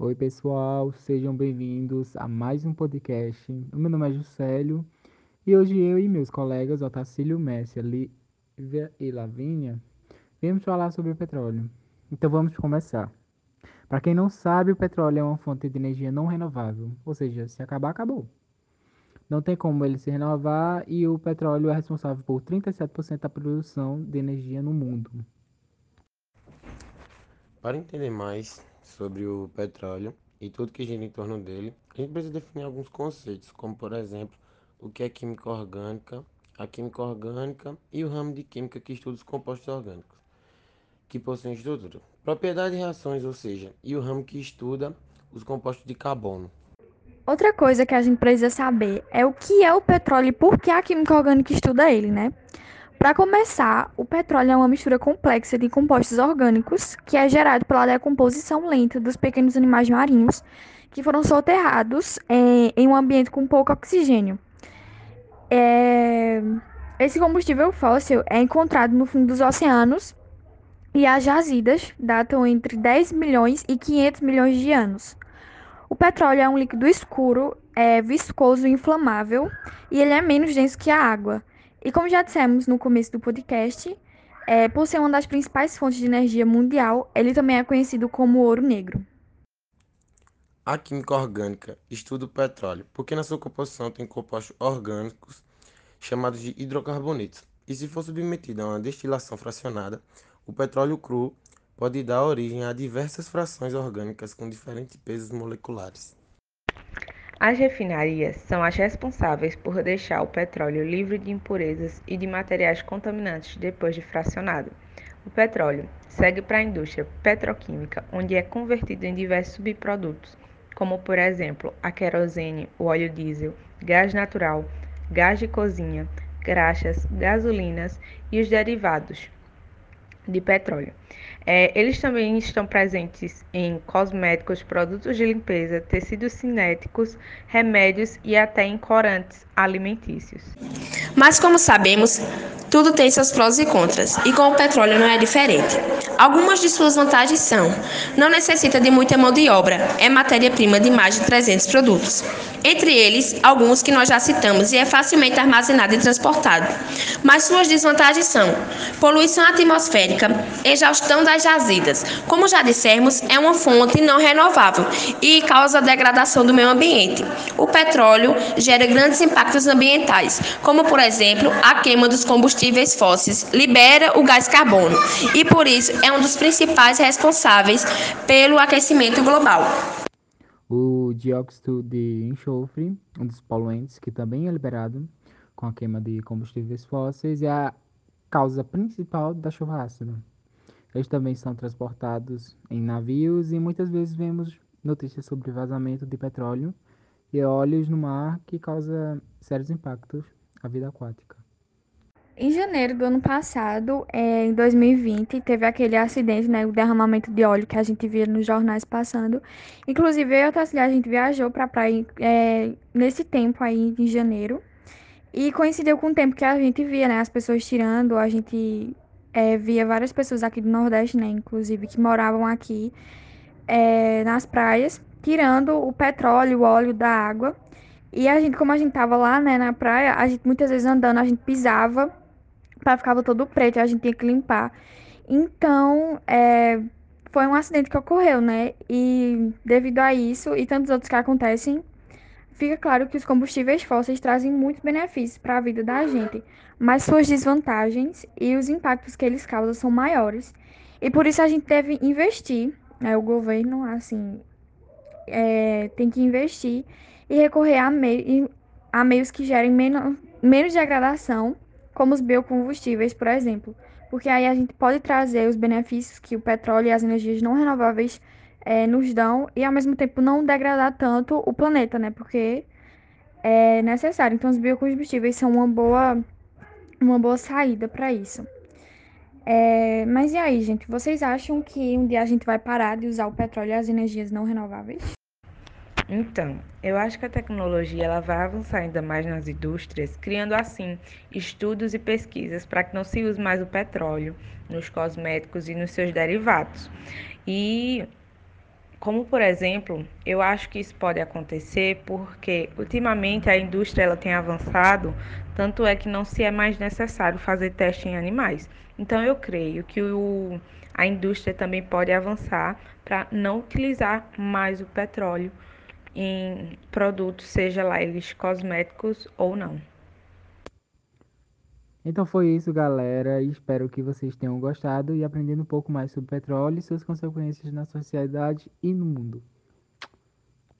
Oi, pessoal, sejam bem-vindos a mais um podcast. O meu nome é Juscelio e hoje eu e meus colegas Otacílio, Messia, Lívia e Lavínia viemos falar sobre o petróleo. Então vamos começar. Para quem não sabe, o petróleo é uma fonte de energia não renovável, ou seja, se acabar, acabou. Não tem como ele se renovar e o petróleo é responsável por 37% da produção de energia no mundo. Para entender mais sobre o petróleo e tudo que gira em torno dele, a gente precisa definir alguns conceitos, como por exemplo, o que é química orgânica, a química orgânica e o ramo de química que estuda os compostos orgânicos, que possuem estrutura, propriedade e reações, ou seja, e o ramo que estuda os compostos de carbono. Outra coisa que a gente precisa saber é o que é o petróleo e por que a química orgânica estuda ele, né? Para começar, o petróleo é uma mistura complexa de compostos orgânicos que é gerado pela decomposição lenta dos pequenos animais marinhos que foram soterrados é, em um ambiente com pouco oxigênio. É... Esse combustível fóssil é encontrado no fundo dos oceanos e as jazidas datam entre 10 milhões e 500 milhões de anos. O petróleo é um líquido escuro, é viscoso e inflamável e ele é menos denso que a água. E como já dissemos no começo do podcast, é, por ser uma das principais fontes de energia mundial, ele também é conhecido como ouro negro. A química orgânica estuda o petróleo, porque na sua composição tem compostos orgânicos chamados de hidrocarbonetos. E se for submetido a uma destilação fracionada, o petróleo cru pode dar origem a diversas frações orgânicas com diferentes pesos moleculares. As refinarias são as responsáveis por deixar o petróleo livre de impurezas e de materiais contaminantes depois de fracionado. O petróleo segue para a indústria petroquímica, onde é convertido em diversos subprodutos, como por exemplo a querosene, o óleo diesel, gás natural, gás de cozinha, graxas, gasolinas e os derivados de petróleo. É, eles também estão presentes em cosméticos, produtos de limpeza, tecidos cinéticos, remédios e até em corantes alimentícios. Mas como sabemos, tudo tem seus prós e contras, e com o petróleo não é diferente. Algumas de suas vantagens são: não necessita de muita mão de obra, é matéria-prima de mais de 300 produtos. Entre eles, alguns que nós já citamos e é facilmente armazenado e transportado. Mas suas desvantagens são: poluição atmosférica, exaustão das jazidas. Como já dissemos, é uma fonte não renovável e causa degradação do meio ambiente. O petróleo gera grandes impactos ambientais, como por exemplo, a queima dos combustíveis fósseis libera o gás carbono e por isso é um dos principais responsáveis pelo aquecimento global. O dióxido de enxofre, um dos poluentes que também é liberado com a queima de combustíveis fósseis, é a causa principal da chuva ácida. Eles também são transportados em navios e muitas vezes vemos notícias sobre vazamento de petróleo e óleos no mar que causa sérios impactos à vida aquática. Em janeiro do ano passado, é, em 2020, teve aquele acidente, né, o derramamento de óleo que a gente via nos jornais passando. Inclusive, eu e a a gente viajou para a praia é, nesse tempo aí, em janeiro. E coincidiu com o tempo que a gente via, né, as pessoas tirando. A gente é, via várias pessoas aqui do Nordeste, né, inclusive, que moravam aqui é, nas praias, tirando o petróleo, o óleo da água. E a gente, como a gente tava lá, né, na praia, a gente muitas vezes andando, a gente pisava pá ficava todo preto a gente tinha que limpar. Então, é, foi um acidente que ocorreu, né? E devido a isso e tantos outros que acontecem, fica claro que os combustíveis fósseis trazem muitos benefícios para a vida da gente, mas suas desvantagens e os impactos que eles causam são maiores. E por isso a gente deve investir, né? O governo, assim, é, tem que investir e recorrer a, mei a meios que gerem menos, menos degradação como os biocombustíveis, por exemplo, porque aí a gente pode trazer os benefícios que o petróleo e as energias não renováveis é, nos dão e ao mesmo tempo não degradar tanto o planeta, né? Porque é necessário. Então, os biocombustíveis são uma boa, uma boa saída para isso. É, mas e aí, gente? Vocês acham que um dia a gente vai parar de usar o petróleo e as energias não renováveis? Então, eu acho que a tecnologia ela vai avançar ainda mais nas indústrias, criando assim estudos e pesquisas para que não se use mais o petróleo nos cosméticos e nos seus derivados. E Como por exemplo, eu acho que isso pode acontecer porque ultimamente a indústria ela tem avançado, tanto é que não se é mais necessário fazer teste em animais. Então eu creio que o, a indústria também pode avançar para não utilizar mais o petróleo em produtos, seja lá eles cosméticos ou não. Então foi isso, galera. Espero que vocês tenham gostado e aprendido um pouco mais sobre petróleo e suas consequências na sociedade e no mundo.